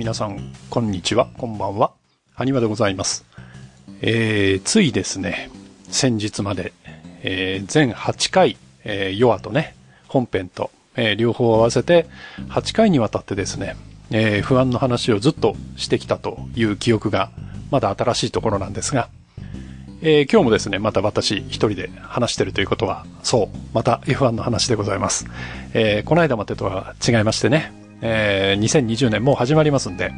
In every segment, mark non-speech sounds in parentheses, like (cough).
皆さん、こんにちは、こんばんは。アニマでございます。えー、ついですね、先日まで、えー、全8回、えー、ヨアとね、本編と、えー、両方合わせて8回にわたってですね、えー、不安の話をずっとしてきたという記憶がまだ新しいところなんですが、えー、今日もですね、また私一人で話してるということは、そう、また F1 の話でございます。えー、この間までとは違いましてね、えー、2020年もう始まりますんで、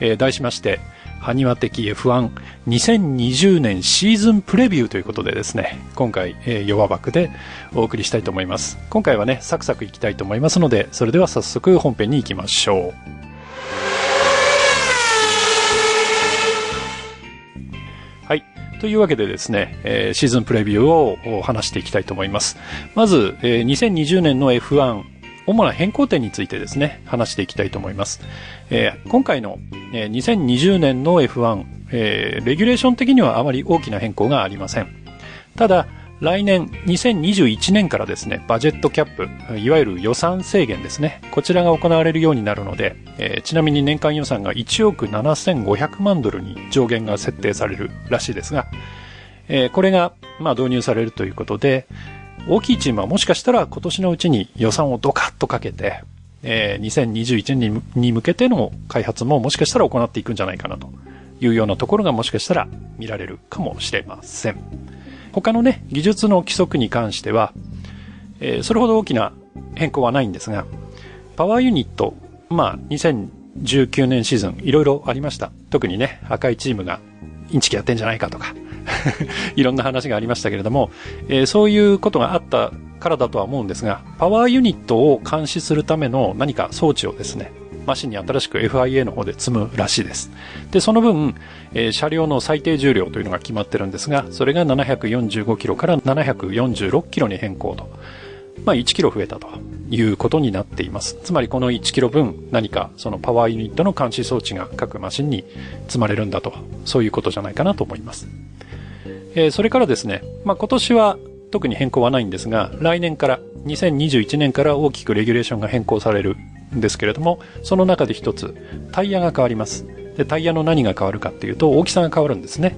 えー、題しまして、埴輪的 F12020 年シーズンプレビューということでですね、今回、えー、弱枠でお送りしたいと思います。今回はね、サクサクいきたいと思いますので、それでは早速本編に行きましょう。はいというわけでですね、えー、シーズンプレビューを話していきたいと思います。まず、えー、2020年の F1、主な変更点についてですね、話していきたいと思います。えー、今回の、えー、2020年の F1、えー、レギュレーション的にはあまり大きな変更がありません。ただ、来年2021年からですね、バジェットキャップ、いわゆる予算制限ですね、こちらが行われるようになるので、えー、ちなみに年間予算が1億7500万ドルに上限が設定されるらしいですが、えー、これが、まあ、導入されるということで、大きいチームはもしかしたら今年のうちに予算をドカッとかけて、えー、2021年に向けての開発ももしかしたら行っていくんじゃないかなというようなところがもしかしたら見られるかもしれません。他のね、技術の規則に関しては、えー、それほど大きな変更はないんですが、パワーユニット、まあ、2019年シーズン、いろいろありました。特にね、赤いチームがインチキやってんじゃないかとか (laughs) いろんな話がありましたけれども、えー、そういうことがあったからだとは思うんですが、パワーユニットを監視するための何か装置をですね、マシンに新しく FIA の方で積むらしいです。で、その分、えー、車両の最低重量というのが決まってるんですが、それが745キロから746キロに変更と。まあ、1キロ増えたということになっています。つまりこの1キロ分何かそのパワーユニットの監視装置が各マシンに積まれるんだと、そういうことじゃないかなと思います。えー、それからですね、まあ、今年は特に変更はないんですが、来年から、2021年から大きくレギュレーションが変更されるんですけれども、その中で一つ、タイヤが変わります。で、タイヤの何が変わるかっていうと、大きさが変わるんですね。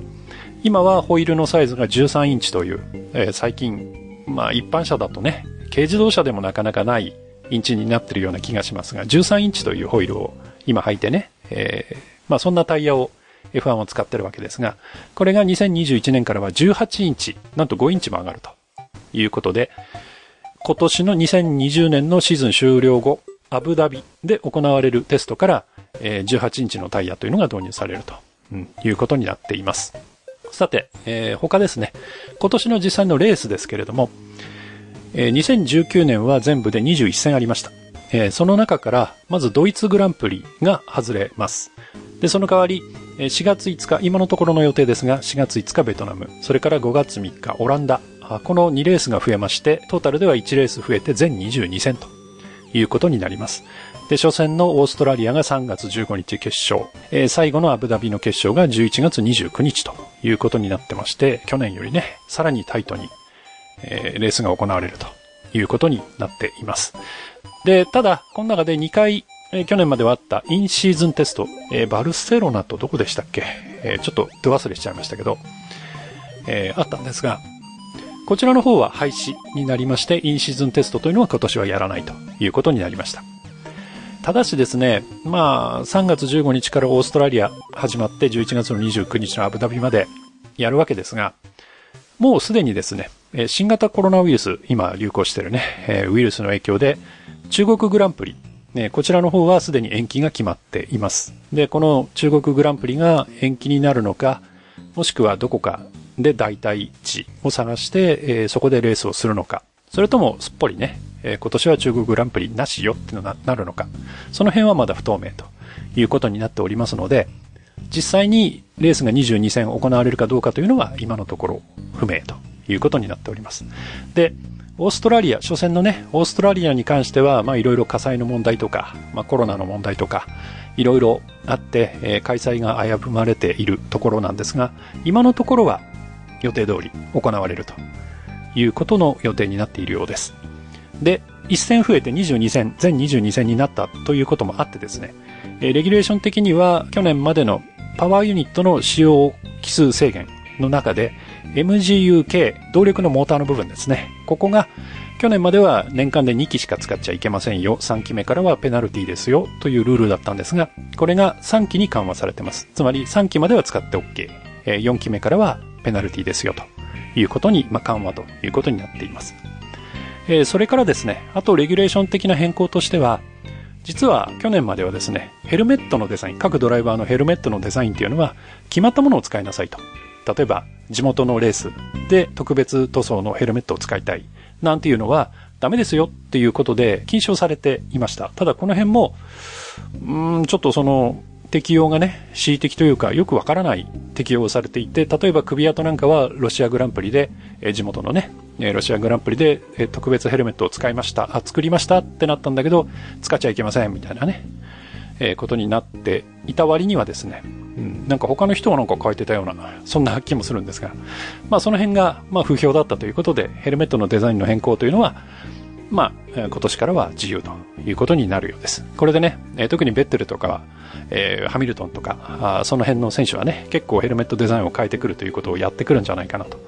今はホイールのサイズが13インチという、えー、最近、まあ一般車だとね、軽自動車でもなかなかないインチになってるような気がしますが、13インチというホイールを今履いてね、えー、まあそんなタイヤを F1 を使ってるわけですが、これが2021年からは18インチ、なんと5インチも上がるということで、今年の2020年のシーズン終了後、アブダビで行われるテストから、えー、18インチのタイヤというのが導入されると、いうことになっています。さて、えー、他ですね。今年の実際のレースですけれども、えー、2019年は全部で21戦ありました。えー、その中から、まずドイツグランプリが外れます。で、その代わり、4月5日、今のところの予定ですが、4月5日ベトナム、それから5月3日オランダ、この2レースが増えまして、トータルでは1レース増えて全22戦と。いうことになります。で、初戦のオーストラリアが3月15日決勝、えー、最後のアブダビの決勝が11月29日と。いうことになってまして、去年よりね、さらにタイトに、えー、レースが行われると。いうことになっています。で、ただ、この中で2回、えー、去年まではあったインシーズンテスト、えー、バルセロナとどこでしたっけ、えー、ちょっと手忘れしちゃいましたけど、え、あったんですが、こちらの方は廃止になりまして、インシーズンテストというのは今年はやらないということになりました。ただしですね、まあ、3月15日からオーストラリア始まって11月の29日のアブダビまでやるわけですが、もうすでにですね、新型コロナウイルス、今流行してるね、ウイルスの影響で、中国グランプリ、こちらの方はすでに延期が決まっています。で、この中国グランプリが延期になるのか、もしくはどこかで代替地を探して、えー、そこでレースをするのか、それともすっぽりね、えー、今年は中国グランプリなしよってのなるのか、その辺はまだ不透明ということになっておりますので、実際にレースが22戦行われるかどうかというのは今のところ不明ということになっております。で、オーストラリア、初戦のね、オーストラリアに関しては、まあいろいろ火災の問題とか、まあコロナの問題とか、いろいろあって、えー、開催が危ぶまれているところなんですが、今のところは予定通り行われるということの予定になっているようです。で、1線増えて22線、全22線になったということもあってですね、えレギュレーション的には去年までのパワーユニットの使用機数制限の中で MGUK、動力のモーターの部分ですね。ここが去年までは年間で2機しか使っちゃいけませんよ。3機目からはペナルティですよ。というルールだったんですが、これが3機に緩和されてます。つまり3機までは使って OK。4機目からはペナルティですよ。ということに、まあ、緩和ということになっています。えそれからですね、あとレギュレーション的な変更としては、実は去年まではですね、ヘルメットのデザイン、各ドライバーのヘルメットのデザインっていうのは決まったものを使いなさいと。例えば、地元のレースで特別塗装のヘルメットを使いたい。なんていうのはダメですよっていうことで禁止をされていました。ただこの辺も、うん、ちょっとその、適用がね、恣意的というか、よくわからない適用をされていて、例えば首跡なんかはロシアグランプリで、え地元のね、ロシアグランプリで、え特別ヘルメットを使いました、あ、作りましたってなったんだけど、使っちゃいけません、みたいなね、えことになっていた割にはですね、うん、なんか他の人はなんか書いてたような、そんな気もするんですが、まあその辺が、まあ不評だったということで、ヘルメットのデザインの変更というのは、まあ、今年からは自由ということになるようです。これでね、え特にベッテルとか、えー、ハミルトンとか、その辺の選手はね、結構ヘルメットデザインを変えてくるということをやってくるんじゃないかなと。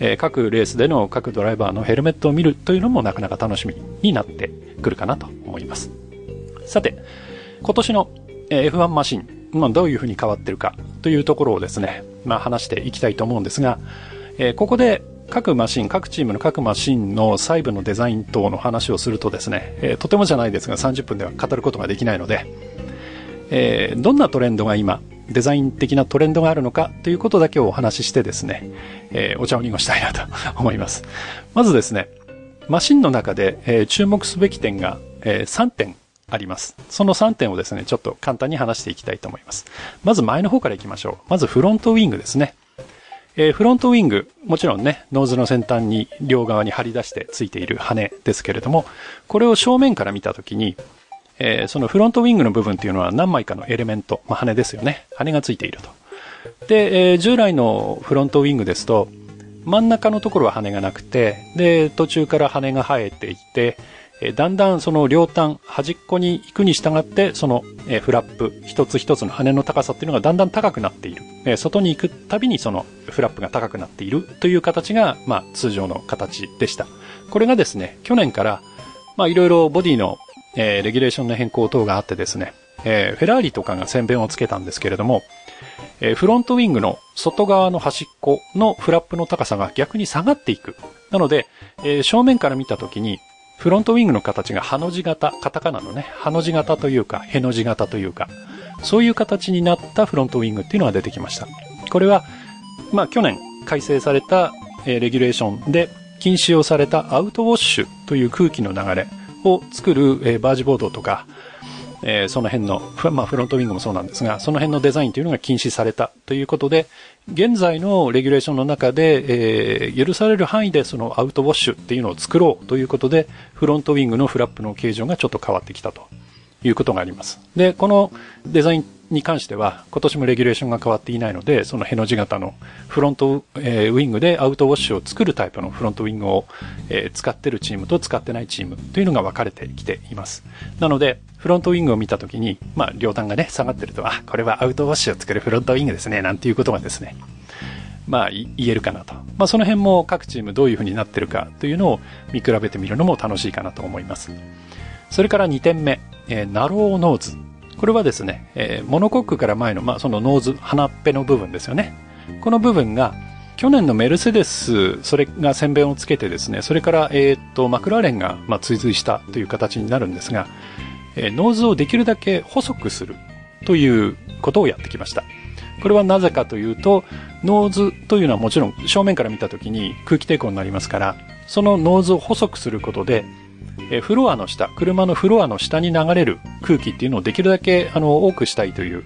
えー、各レースでの各ドライバーのヘルメットを見るというのもなかなか楽しみになってくるかなと思います。さて、今年の F1 マシン、まあ、どういうふうに変わってるかというところをですね、まあ、話していきたいと思うんですが、えー、ここで各マシン、各チームの各マシンの細部のデザイン等の話をするとですね、えー、とてもじゃないですが30分では語ることができないので、えー、どんなトレンドが今、デザイン的なトレンドがあるのかということだけをお話ししてですね、えー、お茶を濁したいなと思います。まずですね、マシンの中で、えー、注目すべき点が、えー、3点あります。その3点をですね、ちょっと簡単に話していきたいと思います。まず前の方から行きましょう。まずフロントウィングですね。えー、フロントウィング、もちろんね、ノーズの先端に両側に張り出してついている羽ですけれども、これを正面から見たときに、えー、そのフロントウィングの部分っていうのは何枚かのエレメント、まあ、羽ですよね。羽がついていると。で、えー、従来のフロントウィングですと、真ん中のところは羽がなくて、で、途中から羽が生えていて、えだんだんその両端、端っこに行くに従って、その、えフラップ、一つ一つの羽の高さっていうのがだんだん高くなっている。え外に行くたびにそのフラップが高くなっているという形が、まあ、通常の形でした。これがですね、去年から、まあ、いろいろボディのえ、レギュレーションの変更等があってですね、えー、フェラーリとかが先弁をつけたんですけれども、えー、フロントウィングの外側の端っこのフラップの高さが逆に下がっていく。なので、えー、正面から見たときに、フロントウィングの形がハの字型、カタカナのね、ハの字型というか、ヘの字型というか、そういう形になったフロントウィングっていうのが出てきました。これは、まあ去年改正された、えー、レギュレーションで禁止をされたアウトウォッシュという空気の流れ、を作る、えー、バージボードとか、えー、その辺の、まあ、フロントウィングもそうなんですが、その辺のデザインというのが禁止されたということで、現在のレギュレーションの中で、えー、許される範囲でそのアウトウォッシュっていうのを作ろうということで、フロントウィングのフラップの形状がちょっと変わってきたと。いうことがあります。で、このデザインに関しては、今年もレギュレーションが変わっていないので、そのヘの字型のフロント、え、ウィングでアウトウォッシュを作るタイプのフロントウィングを、え、使ってるチームと使ってないチームというのが分かれてきています。なので、フロントウィングを見たときに、まあ、両端がね、下がってると、あ、これはアウトウォッシュを作るフロントウィングですね、なんていうことがですね、まあ、言えるかなと。まあ、その辺も各チームどういう風になってるかというのを見比べてみるのも楽しいかなと思います。それから2点目、えー、ナローノーズ。これはですね、えー、モノコックから前の、まあ、そのノーズ、鼻っぺの部分ですよね。この部分が、去年のメルセデス、それが先鞭をつけてですね、それから、えっ、と、マクラーレンが、まあ、追随したという形になるんですが、えー、ノーズをできるだけ細くするということをやってきました。これはなぜかというと、ノーズというのはもちろん正面から見たときに空気抵抗になりますから、そのノーズを細くすることで、えフロアの下、車のフロアの下に流れる空気っていうのをできるだけあの多くしたいという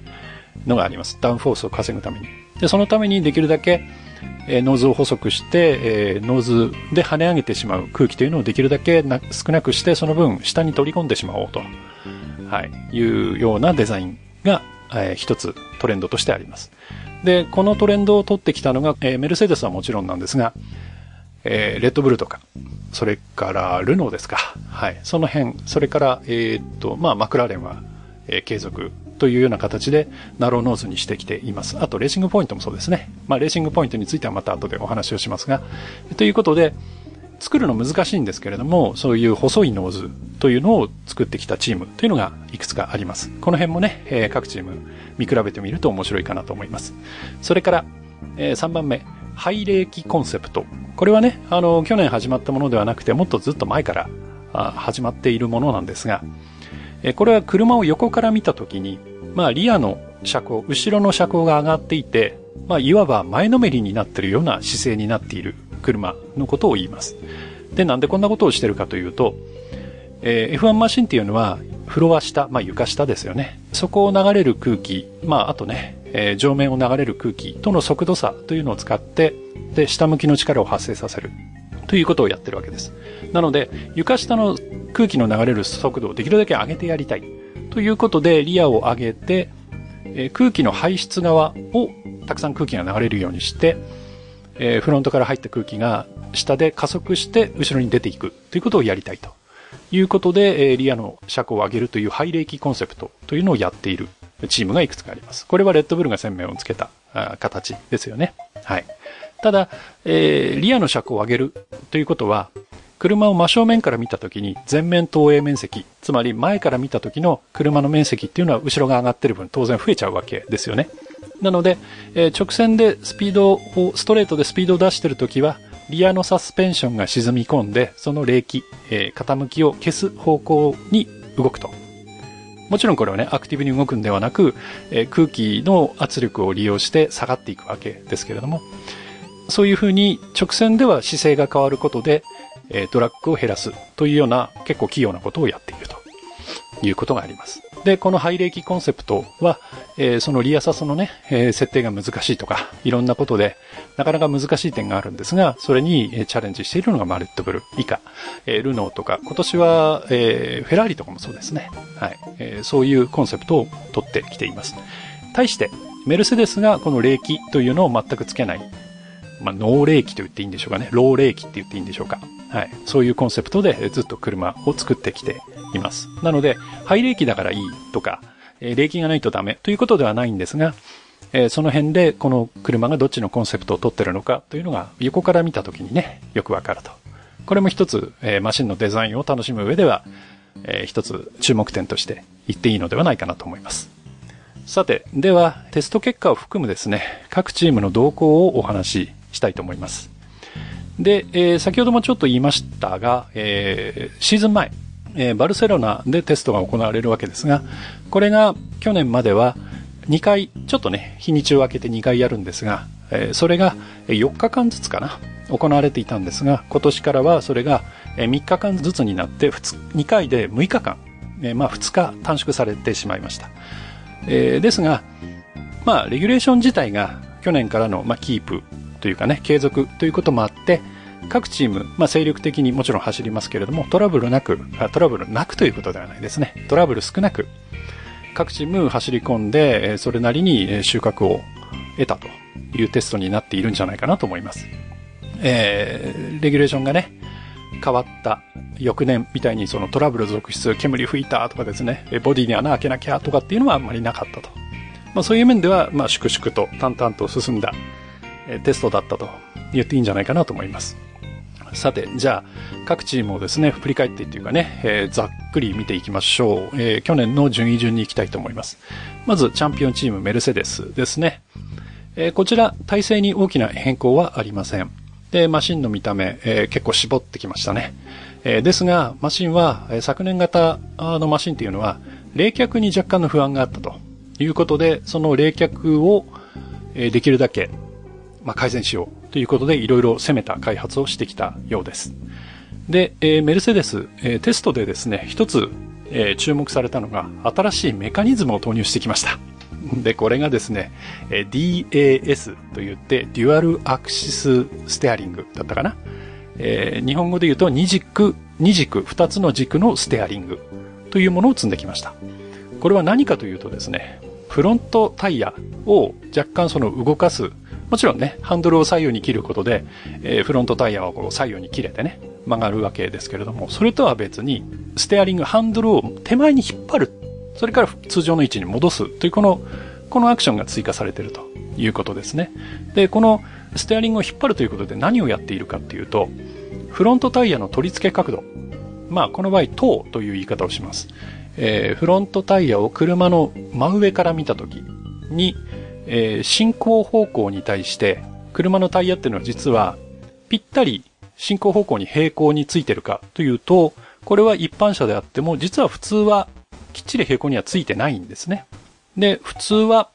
のがあります。ダウンフォースを稼ぐために。で、そのためにできるだけ、えノーズを細くして、えノーズで跳ね上げてしまう空気というのをできるだけな少なくして、その分下に取り込んでしまおうと、はい、いうようなデザインが、えー、一つトレンドとしてあります。で、このトレンドを取ってきたのが、えー、メルセデスはもちろんなんですが、えー、レッドブルとか、それからルノーですか。はい。その辺、それから、えー、っと、まあ、マクラーレンは、えー、継続というような形で、ナローノーズにしてきています。あと、レーシングポイントもそうですね。まあ、レーシングポイントについてはまた後でお話をしますが、ということで、作るの難しいんですけれども、そういう細いノーズというのを作ってきたチームというのがいくつかあります。この辺もね、えー、各チーム見比べてみると面白いかなと思います。それから、えー、3番目、廃冷気コンセプト。これはね、あの、去年始まったものではなくて、もっとずっと前から始まっているものなんですが、え、これは車を横から見たときに、まあ、リアの車高、後ろの車高が上がっていて、まあ、いわば前のめりになっているような姿勢になっている車のことを言います。で、なんでこんなことをしてるかというと、えー、F1 マシンっていうのは、フロア下、まあ床下ですよね。そこを流れる空気、まああとね、えー、上面を流れる空気との速度差というのを使って、で、下向きの力を発生させる。ということをやってるわけです。なので、床下の空気の流れる速度をできるだけ上げてやりたい。ということで、リアを上げて、えー、空気の排出側をたくさん空気が流れるようにして、えー、フロントから入った空気が下で加速して後ろに出ていくということをやりたいということで、えー、リアの車高を上げるというハイレーキコンセプトというのをやっているチームがいくつかあります。これはレッドブルが洗面をつけた形ですよね。はい。ただ、えー、リアの車高を上げるということは、車を真正面から見たときに前面投影面積、つまり前から見た時の車の面積っていうのは後ろが上がってる分当然増えちゃうわけですよね。なので、えー、直線でスピードを、ストレートでスピードを出してるときは、リアのサスペンションが沈み込んで、その冷気、えー、傾きを消す方向に動くと。もちろんこれはね、アクティブに動くんではなく、えー、空気の圧力を利用して下がっていくわけですけれども、そういうふうに直線では姿勢が変わることで、えー、ドラッグを減らすというような結構器用なことをやっているということがあります。で、このハイレーキコンセプトは、えー、そのリアサスのね、えー、設定が難しいとか、いろんなことで、なかなか難しい点があるんですが、それに、えー、チャレンジしているのがマレットブル以下、えー、ルノーとか、今年は、えー、フェラーリとかもそうですね。はい。えー、そういうコンセプトを取ってきています。対して、メルセデスがこの冷気というのを全くつけない。まあ、ノー冷気と言っていいんでしょうかね。ロー冷気って言っていいんでしょうか。はい。そういうコンセプトでずっと車を作ってきています。なので、ハイ冷気だからいいとか、えー、冷気がないとダメということではないんですが、えー、その辺でこの車がどっちのコンセプトを取ってるのかというのが横から見たときにね、よくわかると。これも一つ、えー、マシンのデザインを楽しむ上では、えー、一つ注目点として言っていいのではないかなと思います。さて、では、テスト結果を含むですね、各チームの動向をお話ししたいと思います。で、えー、先ほどもちょっと言いましたが、えー、シーズン前、えー、バルセロナでテストが行われるわけですが、これが去年までは2回、ちょっとね、日にちを空けて2回やるんですが、えー、それが4日間ずつかな、行われていたんですが、今年からはそれが3日間ずつになって2回で6日間、えー、まあ2日短縮されてしまいました。えー、ですが、まあ、レギュレーション自体が去年からの、まあ、キープというかね、継続ということもあって、各チーム、まあ、精力的にもちろん走りますけれども、トラブルなく、トラブルなくということではないですね。トラブル少なく、各チーム走り込んで、それなりに収穫を得たというテストになっているんじゃないかなと思います。えー、レギュレーションがね、変わった翌年みたいにそのトラブル続出、煙吹いたとかですね、ボディに穴開けなきゃとかっていうのはあんまりなかったと。まあそういう面では、まあ粛々と淡々と進んだテストだったと言っていいんじゃないかなと思います。さて、じゃあ、各チームをですね、振り返ってっていうかね、えー、ざっくり見ていきましょう。えー、去年の順位順に行きたいと思います。まず、チャンピオンチームメルセデスですね。えー、こちら、体制に大きな変更はありません。で、マシンの見た目、えー、結構絞ってきましたね。えー、ですが、マシンは、え、昨年型のマシンっていうのは、冷却に若干の不安があったということで、その冷却を、え、できるだけまあ、改善しようということでいろいろ攻めた開発をしてきたようです。で、えー、メルセデス、えー、テストでですね、一つ、えー、注目されたのが新しいメカニズムを投入してきました。で、これがですね、え DAS と言って、デュアルアクシスステアリングだったかな。えー、日本語で言うと二軸、二軸、二つの軸のステアリングというものを積んできました。これは何かというとですね、フロントタイヤを若干その動かすもちろんね、ハンドルを左右に切ることで、えー、フロントタイヤはこう左右に切れてね、曲がるわけですけれども、それとは別に、ステアリング、ハンドルを手前に引っ張る。それから通常の位置に戻すというこの、このアクションが追加されているということですね。で、このステアリングを引っ張るということで何をやっているかっていうと、フロントタイヤの取り付け角度。まあ、この場合、等という言い方をします。えー、フロントタイヤを車の真上から見たときに、えー、進行方向に対して、車のタイヤっていうのは実は、ぴったり進行方向に平行についてるかというと、これは一般車であっても、実は普通はきっちり平行にはついてないんですね。で、普通は、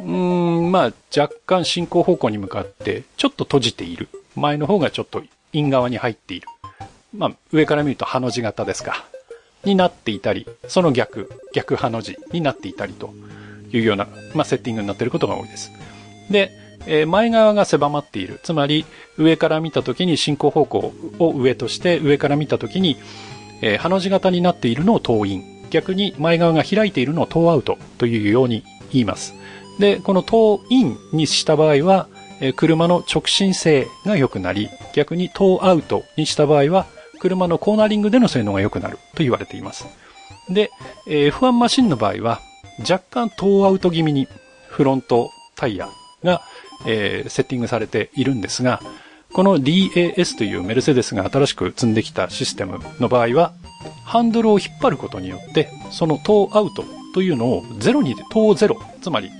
うん、まあ、若干進行方向に向かって、ちょっと閉じている。前の方がちょっとイン側に入っている。まあ、上から見るとハの字型ですか。になっていたり、その逆、逆ハの字になっていたりというような、まあ、セッティングになっていることが多いです。で、えー、前側が狭まっている。つまり、上から見たときに進行方向を上として、上から見たときに、えー、ハの字型になっているのをトーイン。逆に前側が開いているのをトーアウトというように言います。で、このトーインにした場合は、えー、車の直進性が良くなり、逆にトーアウトにした場合は、車のコーナリングでの性能が良くなると言われています。で、えー、F1 マシンの場合は、若干トーアウト気味にフロントタイヤが、えー、セッティングされているんですが、この DAS というメルセデスが新しく積んできたシステムの場合は、ハンドルを引っ張ることによって、そのトーアウトというのをゼロに、トーゼロ、つまり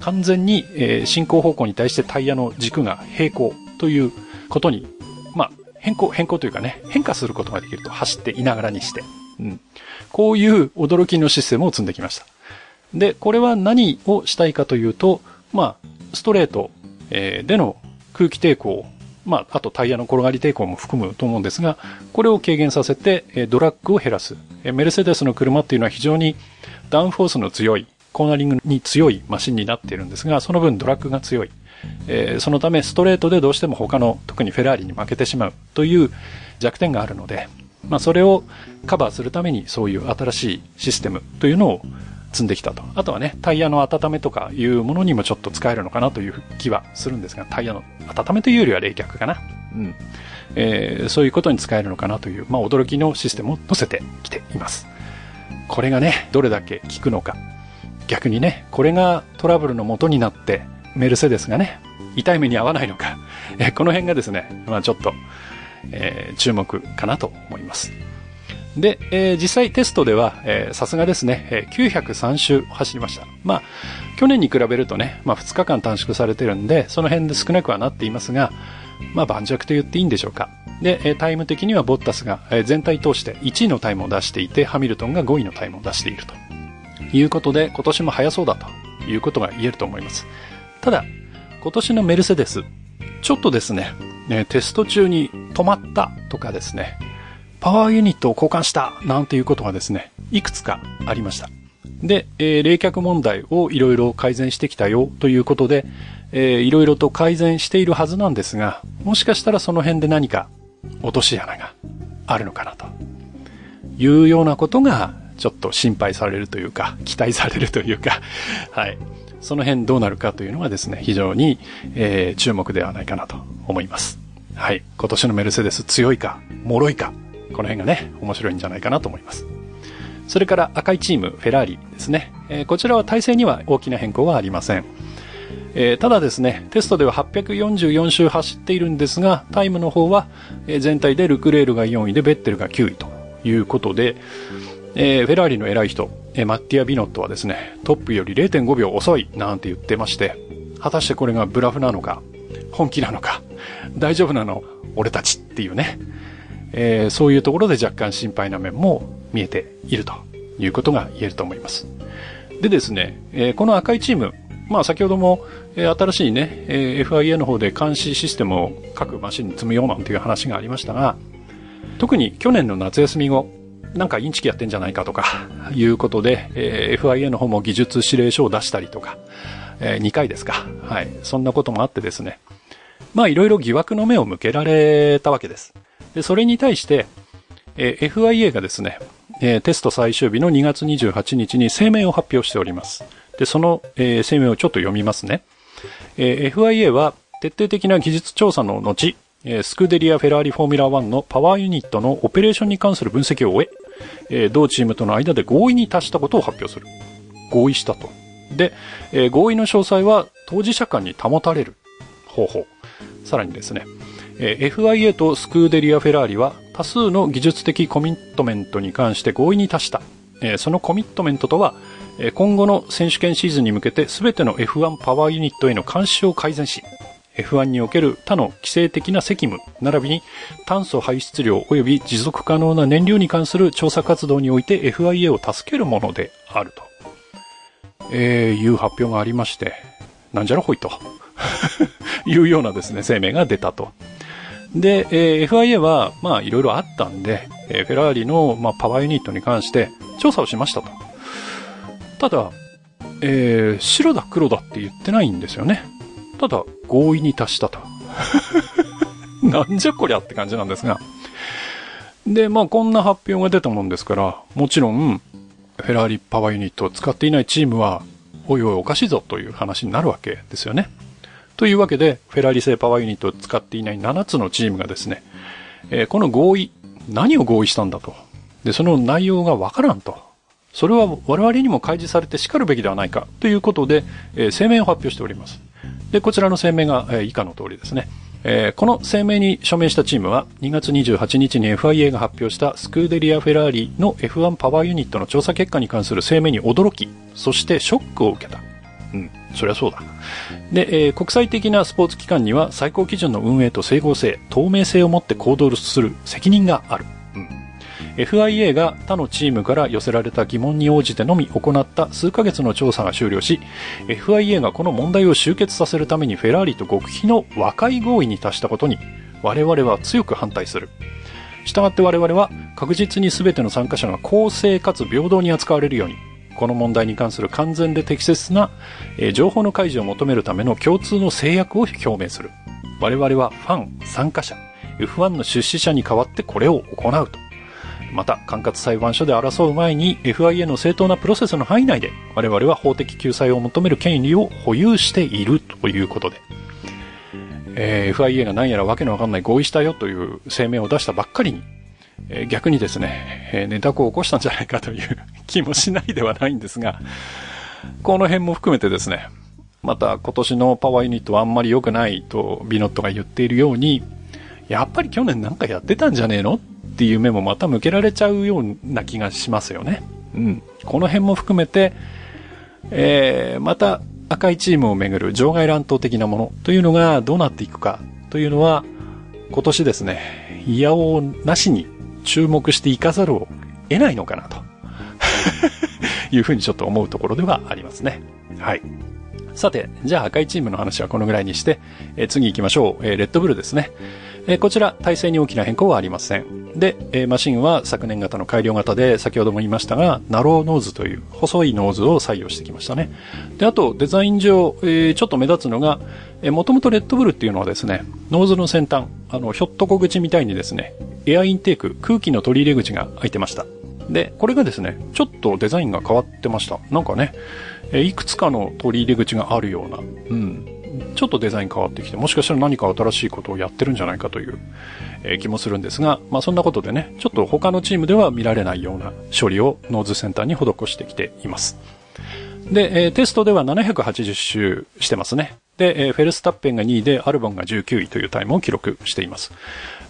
完全に、えー、進行方向に対してタイヤの軸が平行ということに、まあ、変更、変更というかね、変化することができると走っていながらにして。うん。こういう驚きのシステムを積んできました。で、これは何をしたいかというと、まあ、ストレート、えー、での空気抵抗、まあ、あとタイヤの転がり抵抗も含むと思うんですが、これを軽減させて、えドラッグを減らす。えメルセデスの車っていうのは非常にダウンフォースの強い、コーナリングに強いマシンになっているんですが、その分ドラッグが強い。えー、そのためストレートでどうしても他の、特にフェラーリに負けてしまうという弱点があるので、まあ、それをカバーするためにそういう新しいシステムというのを積んできたと。あとはね、タイヤの温めとかいうものにもちょっと使えるのかなという気はするんですが、タイヤの温めというよりは冷却かな。うん。えー、そういうことに使えるのかなという、まあ驚きのシステムを載せてきています。これがね、どれだけ効くのか。逆にね、これがトラブルの元になって、メルセデスがね、痛い目に遭わないのか。えこの辺がですね、まあちょっと、えー、注目かなと思います。で、えー、実際テストでは、さすがですね、えー、903周走りました。まあ、去年に比べるとね、まあ2日間短縮されてるんで、その辺で少なくはなっていますが、まあ盤石と言っていいんでしょうか。で、タイム的にはボッタスが全体通して1位のタイムを出していて、ハミルトンが5位のタイムを出しているということで、今年も速そうだということが言えると思います。ただ、今年のメルセデス、ちょっとですね、テスト中に止まったとかですね、パワーユニットを交換したなんていうことがですね、いくつかありました。で、えー、冷却問題をいろいろ改善してきたよということで、えー、いろいろと改善しているはずなんですが、もしかしたらその辺で何か落とし穴があるのかなというようなことがちょっと心配されるというか、期待されるというか、(laughs) はい。その辺どうなるかというのはですね、非常に、えー、注目ではないかなと思います。はい。今年のメルセデス強いか、脆いか、この辺がね、面白いんじゃないかなと思います。それから赤いチーム、フェラーリですね。えー、こちらは体制には大きな変更はありません。えー、ただですね、テストでは844周走っているんですが、タイムの方は、え、全体でルクレールが4位でベッテルが9位ということで、えー、フェラーリの偉い人、えー、マッティア・ビノットはですね、トップより0.5秒遅いなんて言ってまして、果たしてこれがブラフなのか、本気なのか、大丈夫なの俺たちっていうね、えー、そういうところで若干心配な面も見えているということが言えると思います。でですね、えー、この赤いチーム、まあ先ほども、えー、新しいね、え、FIA の方で監視システムを各マシンに積むようなんていう話がありましたが、特に去年の夏休み後、なんかインチキやってんじゃないかとか、(laughs) いうことで、え、FIA の方も技術指令書を出したりとか、え、2回ですか。はい。そんなこともあってですね。まあいろいろ疑惑の目を向けられたわけです。で、それに対して、え、FIA がですね、え、テスト最終日の2月28日に声明を発表しております。で、その、え、声明をちょっと読みますね。え FIA は徹底的な技術調査の後、えスクデリア・フェラーリ・フォーミュラー1のパワーユニットのオペレーションに関する分析を終え、え同チームとの間で合意に達したことを発表する。合意したと。で、え合意の詳細は当事者間に保たれる。方法。さらにですね、え FIA とスクーデリア・フェラーリは多数の技術的コミットメントに関して合意に達した。えそのコミットメントとは、え今後の選手権シーズンに向けて全ての F1 パワーユニットへの監視を改善し、F1 における他の規制的な責務、並びに炭素排出量及び持続可能な燃料に関する調査活動において FIA を助けるものであると。えー、いう発表がありまして、なんじゃらほいと。(laughs) いうようなですね、声明が出たと。で、えー FIA は、まあ、いろいろあったんで、えーフェラーリの、まあ、パワーユニットに関して調査をしましたと。ただ、えー白だ黒だって言ってないんですよね。ただ、合意に達したと。(laughs) なんじゃこりゃって感じなんですが。で、まあ、こんな発表が出たもんですから、もちろん、フェラーリパワーユニットを使っていないチームは、おいおいおかしいぞという話になるわけですよね。というわけで、フェラーリ製パワーユニットを使っていない7つのチームがですね、えーこの合意、何を合意したんだと。で、その内容がわからんと。それは我々にも開示されて叱るべきではないかということで、えー声明を発表しております。で、こちらの声明が、えー以下の通りですね。えーこの声明に署名したチームは、2月28日に FIA が発表したスクーデリア・フェラーリの F1 パワーユニットの調査結果に関する声明に驚き、そしてショックを受けた。うん、そりゃそうだ。で、えー国際的なスポーツ機関には最高基準の運営と整合性、透明性を持って行動する責任がある。うん、FIA が他のチームから寄せられた疑問に応じてのみ行った数ヶ月の調査が終了し、FIA がこの問題を終結させるためにフェラーリと極秘の和解合意に達したことに、我々は強く反対する。したがって我々は確実に全ての参加者が公正かつ平等に扱われるように、この問題に関する完全で適切な、え情報の開示を求めるための共通の制約を表明する。我々はファン、参加者、F1 の出資者に代わってこれを行うと。また、管轄裁判所で争う前に FIA の正当なプロセスの範囲内で我々は法的救済を求める権利を保有しているということで。えー FIA が何やらわけのわかんない合意したよという声明を出したばっかりに、えー逆にですね、えーネタを起こしたんじゃないかという (laughs) 気もしないではないんですが、この辺も含めてですね、また今年のパワーユニットはあんまり良くないとビノットが言っているように、やっぱり去年なんかやってたんじゃねえのっていう目もまた向けられちゃうような気がしますよね。うん。この辺も含めて、えー、また赤いチームをめぐる場外乱闘的なものというのがどうなっていくかというのは、今年ですね、いやおなしに注目していかざるを得ないのかなと (laughs) いうふうにちょっと思うところではありますね。はい。さて、じゃあ赤いチームの話はこのぐらいにして、え次行きましょう。えレッドブルですね。えこちら、体制に大きな変更はありません。で、えマシンは昨年型の改良型で、先ほども言いましたが、ナローノーズという細いノーズを採用してきましたね。で、あと、デザイン上、えちょっと目立つのが、えー、もともとレッドブルっていうのはですね、ノーズの先端、あの、ひょっとこ口みたいにですね、エアインテーク、空気の取り入れ口が開いてました。で、これがですね、ちょっとデザインが変わってました。なんかね、えいくつかの取り入れ口があるような、うん。ちょっとデザイン変わってきて、もしかしたら何か新しいことをやってるんじゃないかという、え気もするんですが、まあそんなことでね、ちょっと他のチームでは見られないような処理をノーズセンターに施してきています。で、えテストでは780周してますね。で、えフェルスタッペンが2位で、アルボンが19位というタイムを記録しています。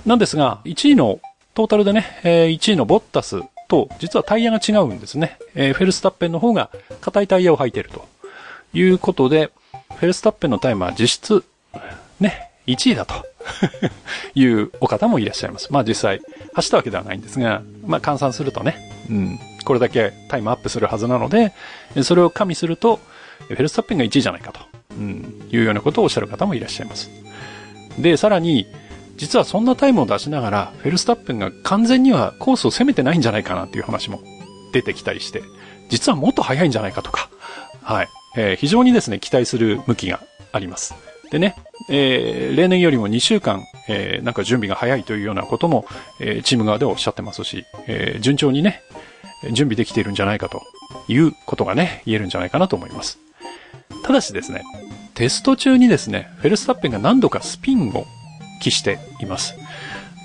なんですが、1位の、トータルでね、え1位のボッタスと、実はタイヤが違うんですね。えフェルスタッペンの方が硬いタイヤを履いているということで、フェルスタッペンのタイムは実質、ね、1位だと (laughs) いうお方もいらっしゃいます。まあ実際、走ったわけではないんですが、まあ換算するとね、うん、これだけタイムアップするはずなので、それを加味すると、フェルスタッペンが1位じゃないかと、うん、いうようなことをおっしゃる方もいらっしゃいます。で、さらに、実はそんなタイムを出しながら、フェルスタッペンが完全にはコースを攻めてないんじゃないかなっていう話も出てきたりして、実はもっと速いんじゃないかとか、はい。えー非常にですね、期待する向きがあります。でね、えー例年よりも2週間、えーなんか準備が早いというようなことも、えーチーム側でおっしゃってますし、え順調にね、準備できているんじゃないかということがね、言えるんじゃないかなと思います。ただしですね、テスト中にですね、フェルスタッペンが何度かスピンを期しています。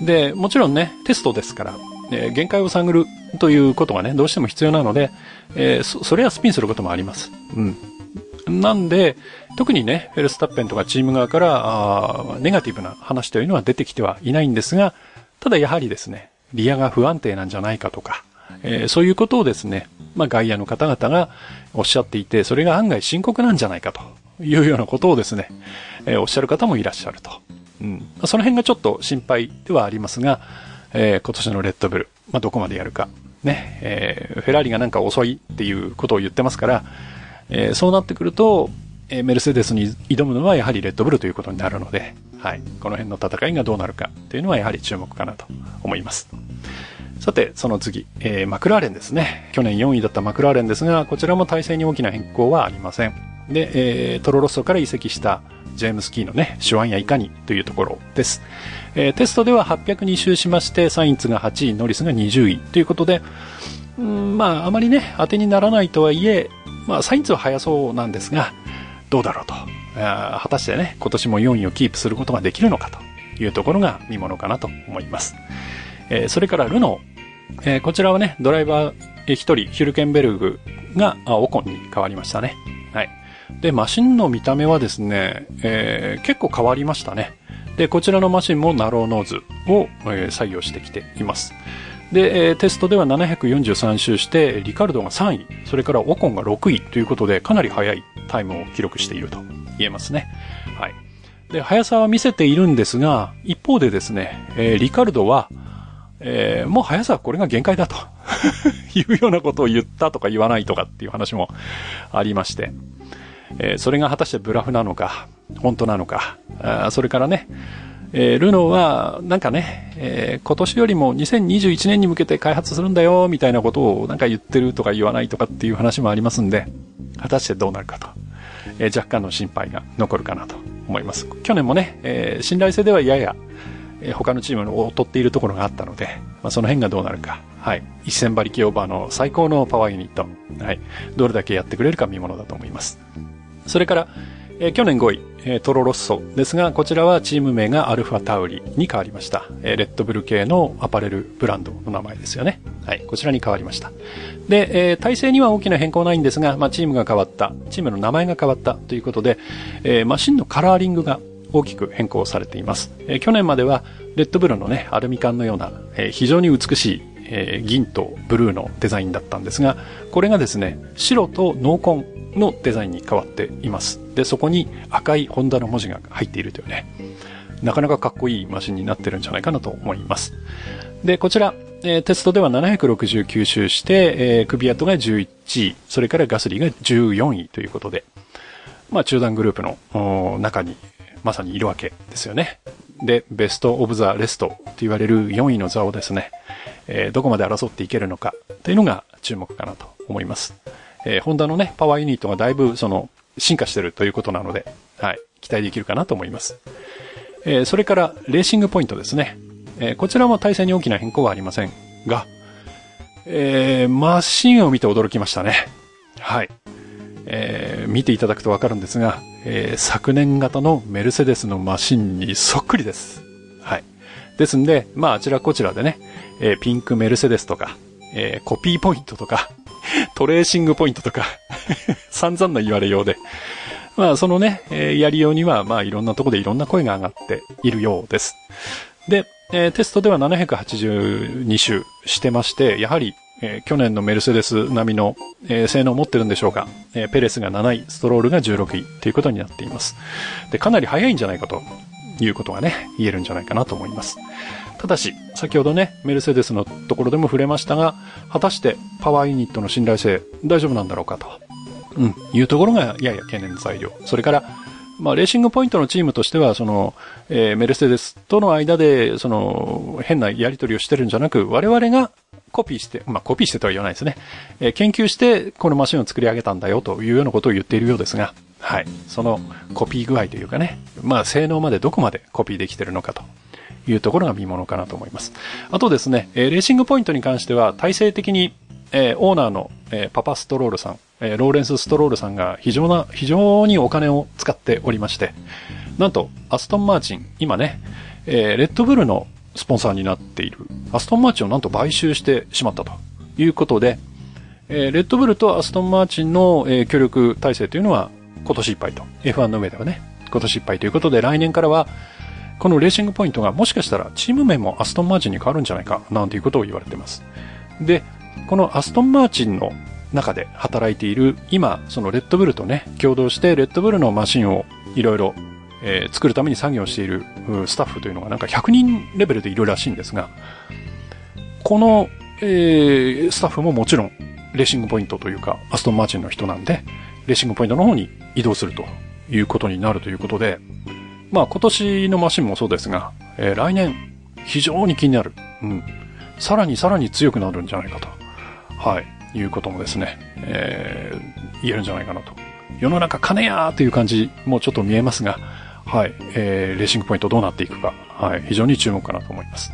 で、もちろんね、テストですから、え、限界を探るということがね、どうしても必要なので、えー、そ、それはスピンすることもあります。うん。なんで、特にね、フェルスタッペンとかチーム側から、ネガティブな話というのは出てきてはいないんですが、ただやはりですね、リアが不安定なんじゃないかとか、えー、そういうことをですね、まあ外野の方々がおっしゃっていて、それが案外深刻なんじゃないかというようなことをですね、えー、おっしゃる方もいらっしゃると。うん。その辺がちょっと心配ではありますが、えー、今年のレッドブル、まあどこまでやるか。ね、えー、フェラーリがなんか遅いっていうことを言ってますから、えー、そうなってくると、えー、メルセデスに挑むのはやはりレッドブルということになるので、はい。この辺の戦いがどうなるかというのはやはり注目かなと思います。さて、その次、えー、マクラーレンですね。去年4位だったマクラーレンですが、こちらも体制に大きな変更はありません。で、えー、トロロッソから移籍したジェームス・キーのね、手腕やいかにというところです。えー、テストでは802周しまして、サインツが8位、ノリスが20位ということで、うん、まあ、あまりね、当てにならないとはいえ、まあ、サインツは速そうなんですが、どうだろうと。果たしてね、今年も4位をキープすることができるのかというところが見ものかなと思います。えー、それからルノー、えー、こちらはね、ドライバー1人、ヒュルケンベルグがオコンに変わりましたね。はい。で、マシンの見た目はですね、えー、結構変わりましたね。で、こちらのマシンもナローノーズを、え、採用してきています。で、えー、テストでは743周して、リカルドが3位、それからオコンが6位ということで、かなり速いタイムを記録していると言えますね。はい。で、速さは見せているんですが、一方でですね、えー、リカルドは、えー、もう速さはこれが限界だと (laughs) いうようなことを言ったとか言わないとかっていう話もありまして、え、それが果たしてブラフなのか、本当なのか、あそれからね、えー、ルノーは、なんかね、えー、今年よりも2021年に向けて開発するんだよ、みたいなことをなんか言ってるとか言わないとかっていう話もありますんで、果たしてどうなるかと、えー、若干の心配が残るかなと思います。去年もね、え、信頼性ではやや、え、他のチームを劣っているところがあったので、まあ、その辺がどうなるか。はい。1000馬力オーバーの最高のパワーユニット。はい。どれだけやってくれるか見ものだと思います。それから、えー、去年5位、えー、トロロッソですが、こちらはチーム名がアルファタウリに変わりました。えー、レッドブル系のアパレルブランドの名前ですよね。はい、こちらに変わりました。で、えー、体制には大きな変更ないんですが、まあ、チームが変わった、チームの名前が変わったということで、えー、マシンのカラーリングが大きく変更されています。えー、去年までは、レッドブルのね、アルミ缶のような、えー、非常に美しい、えー、銀とブルーのデザインだったんですが、これがですね、白と濃紺のデザインに変わっています。で、そこに赤いホンダの文字が入っているというね、なかなかかっこいいマシンになってるんじゃないかなと思います。で、こちら、えー、テストでは769周して、えー、クビアトが11位、それからガスリーが14位ということで、まあ中段グループの中にまさにいるわけですよね。で、ベストオブザレストと言われる4位の座をですね、えー、どこまで争っていけるのかというのが注目かなと思います。えー、ホンダのね、パワーユニットがだいぶその進化してるということなので、はい、期待できるかなと思います。えー、それから、レーシングポイントですね。えー、こちらも体制に大きな変更はありませんが、えー、マシンを見て驚きましたね。はい。えー、見ていただくとわかるんですが、えー、昨年型のメルセデスのマシンにそっくりです。はい。ですんで、まああちらこちらでね、えー、ピンクメルセデスとか、えー、コピーポイントとか、(laughs) トレーシングポイントとか (laughs) 散々な言われようで。まあ、そのね、えー、やりようには、まあ、いろんなとこでいろんな声が上がっているようです。で、えー、テストでは782周してまして、やはり、えー、去年のメルセデス並みの、えー、性能を持ってるんでしょうか。え、ペレスが7位、ストロールが16位ということになっています。で、かなり早いんじゃないかということがね、言えるんじゃないかなと思います。ただし、先ほどね、メルセデスのところでも触れましたが、果たしてパワーユニットの信頼性大丈夫なんだろうかと、うん、いうところがやや懸念材料。それから、まあ、レーシングポイントのチームとしては、その、えー、メルセデスとの間で、その、変なやり取りをしてるんじゃなく、我々がコピーして、まあ、コピーしてとは言わないですね。えー、研究して、このマシンを作り上げたんだよというようなことを言っているようですが、はい。そのコピー具合というかね、まあ、性能までどこまでコピーできてるのかというところが見ものかなと思います。あとですね、レーシングポイントに関しては体制的に、オーナーの、パパストロールさん、ローレンス・ストロールさんが非常な、非常にお金を使っておりまして、なんと、アストン・マーチン、今ね、レッドブルのスポンサーになっている、アストン・マーチンをなんと買収してしまったということで、レッドブルとアストン・マーチンの、協力体制というのは今年いっぱいと。F1 の上ではね、今年いっぱいということで、来年からは、このレーシングポイントがもしかしたらチーム名もアストン・マーチンに変わるんじゃないか、なんていうことを言われてます。で、このアストン・マーチンの中で働いている、今、そのレッドブルとね、共同してレッドブルのマシンをいろいろえ、作るために作業しているスタッフというのがなんか100人レベルでいるらしいんですが、この、えー、スタッフももちろんレーシングポイントというか、アストンマーチンの人なんで、レーシングポイントの方に移動するということになるということで、まあ今年のマシンもそうですが、えー、来年非常に気になる。うん。さらにさらに強くなるんじゃないかと。はい。いうこともですね、えー、言えるんじゃないかなと。世の中金やーという感じもちょっと見えますが、はい、えー、レーシングポイントどうなっていくか、はい、非常に注目かなと思います。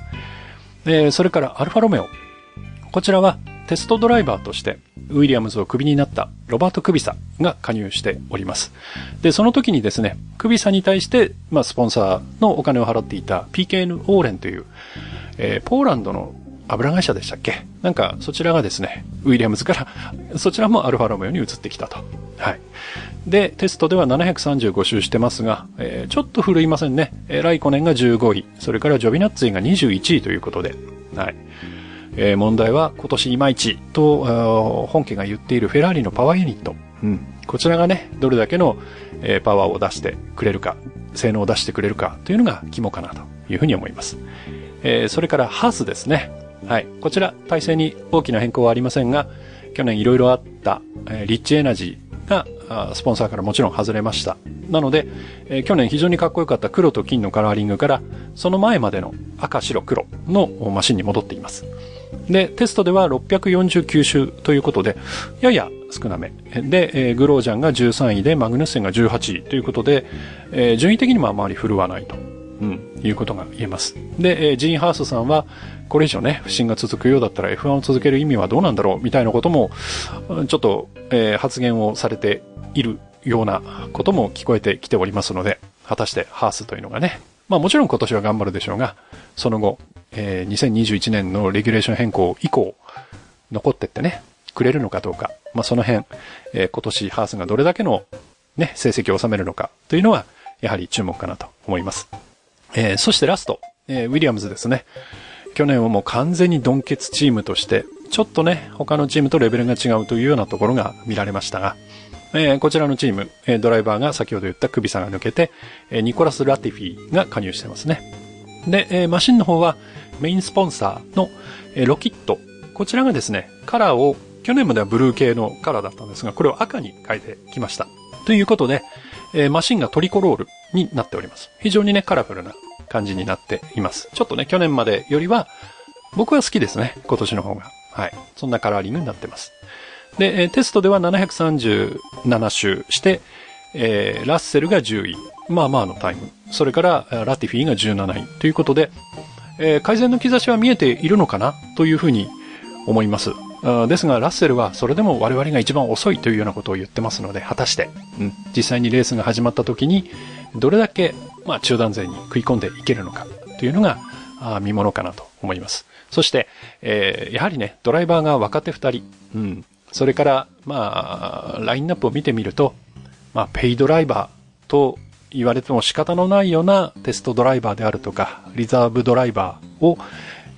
で、それからアルファロメオ。こちらはテストドライバーとしてウィリアムズをクビになったロバート・クビサが加入しております。で、その時にですね、クビサに対して、まあ、スポンサーのお金を払っていた PKN オーレンという、えー、ポーランドの油会社でしたっけ？なんか、そちらがですね、ウィリアムズから、そちらもアルファロメオに移ってきたと。はい。で、テストでは735周してますが、えー、ちょっと古いませんね。えー、ライコネンが15位、それからジョビナッツィが21位ということで、はい。えー、問題は今年いまいちと、本家が言っているフェラーリのパワーユニット。うん。こちらがね、どれだけの、えー、パワーを出してくれるか、性能を出してくれるかというのが肝かなというふうに思います。えー、それからハースですね。はい。こちら、体制に大きな変更はありませんが、去年いろいろあった、えー、リッチエナジー、が、スポンサーからもちろん外れました。なので、えー、去年非常にかっこよかった黒と金のカラーリングから、その前までの赤、白、黒のマシンに戻っています。で、テストでは649周ということで、やや少なめ。で、えー、グロージャンが13位で、マグヌッセンが18位ということで、えー、順位的にもあまり振るわないと、うん、いうことが言えます。で、えー、ジーン・ハースさんは、これ以上ね、不振が続くようだったら F1 を続ける意味はどうなんだろう？みたいなことも、ちょっと、えー、発言をされているようなことも聞こえてきておりますので、果たしてハースというのがね、まあもちろん今年は頑張るでしょうが、その後、えー、2021年のレギュレーション変更以降、残ってってね、くれるのかどうか、まあその辺、えー、今年ハースがどれだけのね、成績を収めるのかというのは、やはり注目かなと思います。えー、そしてラスト、えー、ウィリアムズですね。去年はもう完全にドンケツチームとして、ちょっとね、他のチームとレベルが違うというようなところが見られましたが、えー、こちらのチーム、え、ドライバーが先ほど言ったクビさが抜けて、え、ニコラス・ラティフィが加入してますね。で、えー、マシンの方はメインスポンサーの、えー、ロキット。こちらがですね、カラーを去年まではブルー系のカラーだったんですが、これを赤に変えてきました。ということで、えー、マシンがトリコロールになっております。非常にね、カラフルな感じになっています。ちょっとね、去年までよりは、僕は好きですね。今年の方が。はい。そんなカラーリングになってます。で、テストでは737周して、えー、ラッセルが10位。まあまあのタイム。それから、ラティフィーが17位。ということで、えー、改善の兆しは見えているのかなというふうに思います。ですが、ラッセルはそれでも我々が一番遅いというようなことを言ってますので、果たして、うん、実際にレースが始まった時に、どれだけまあ、中断勢に食い込んでいけるのかというのが、あ見ものかなと思います。そして、えー、やはりね、ドライバーが若手二人、うん。それから、まあ、ラインナップを見てみると、まあ、ペイドライバーと言われても仕方のないようなテストドライバーであるとか、リザーブドライバーを、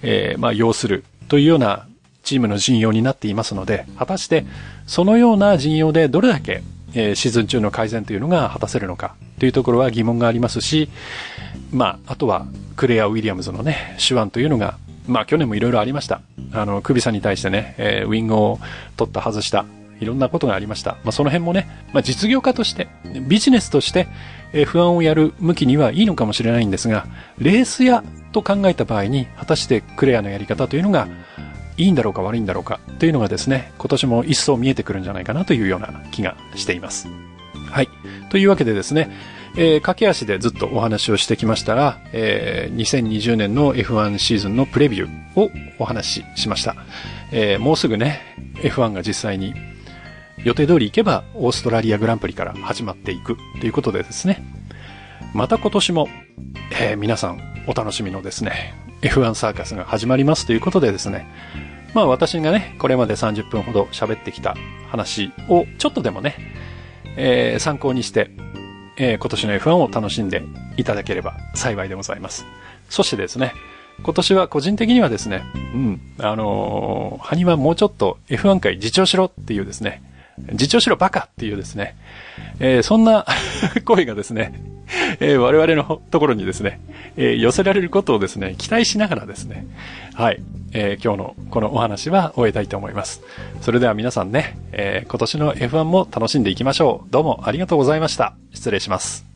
えー、まあ、要するというようなチームの陣容になっていますので、果たしてそのような陣容でどれだけえー、シーズン中の改善というのが果たせるのかというところは疑問がありますし、まあ、あとはクレア・ウィリアムズのね、手腕というのが、まあ去年もいろいろありました。あの、クビさんに対してね、えー、ウィングを取った外した、いろんなことがありました。まあその辺もね、まあ実業家として、ビジネスとして、えー、不安をやる向きにはいいのかもしれないんですが、レース屋と考えた場合に、果たしてクレアのやり方というのが、いいんだろうか悪いんだろうかというのがですね、今年も一層見えてくるんじゃないかなというような気がしています。はい。というわけでですね、えー、駆け足でずっとお話をしてきましたが、えー、2020年の F1 シーズンのプレビューをお話ししました。えー、もうすぐね、F1 が実際に予定通り行けばオーストラリアグランプリから始まっていくということでですね、また今年も、えー、皆さんお楽しみのですね、F1 サーカスが始まりますということでですね、まあ私がね、これまで30分ほど喋ってきた話をちょっとでもね、えー、参考にして、えー、今年の F1 を楽しんでいただければ幸いでございます。そしてですね、今年は個人的にはですね、うん、あのー、ハニはもうちょっと F1 回自重しろっていうですね、自重しろバカっていうですね、えー、そんな (laughs) 声がですね、えー、我々のところにですね、えー、寄せられることをですね、期待しながらですね、はい、えー、今日のこのお話は終えたいと思います。それでは皆さんね、え、今年の F1 も楽しんでいきましょう。どうもありがとうございました。失礼します。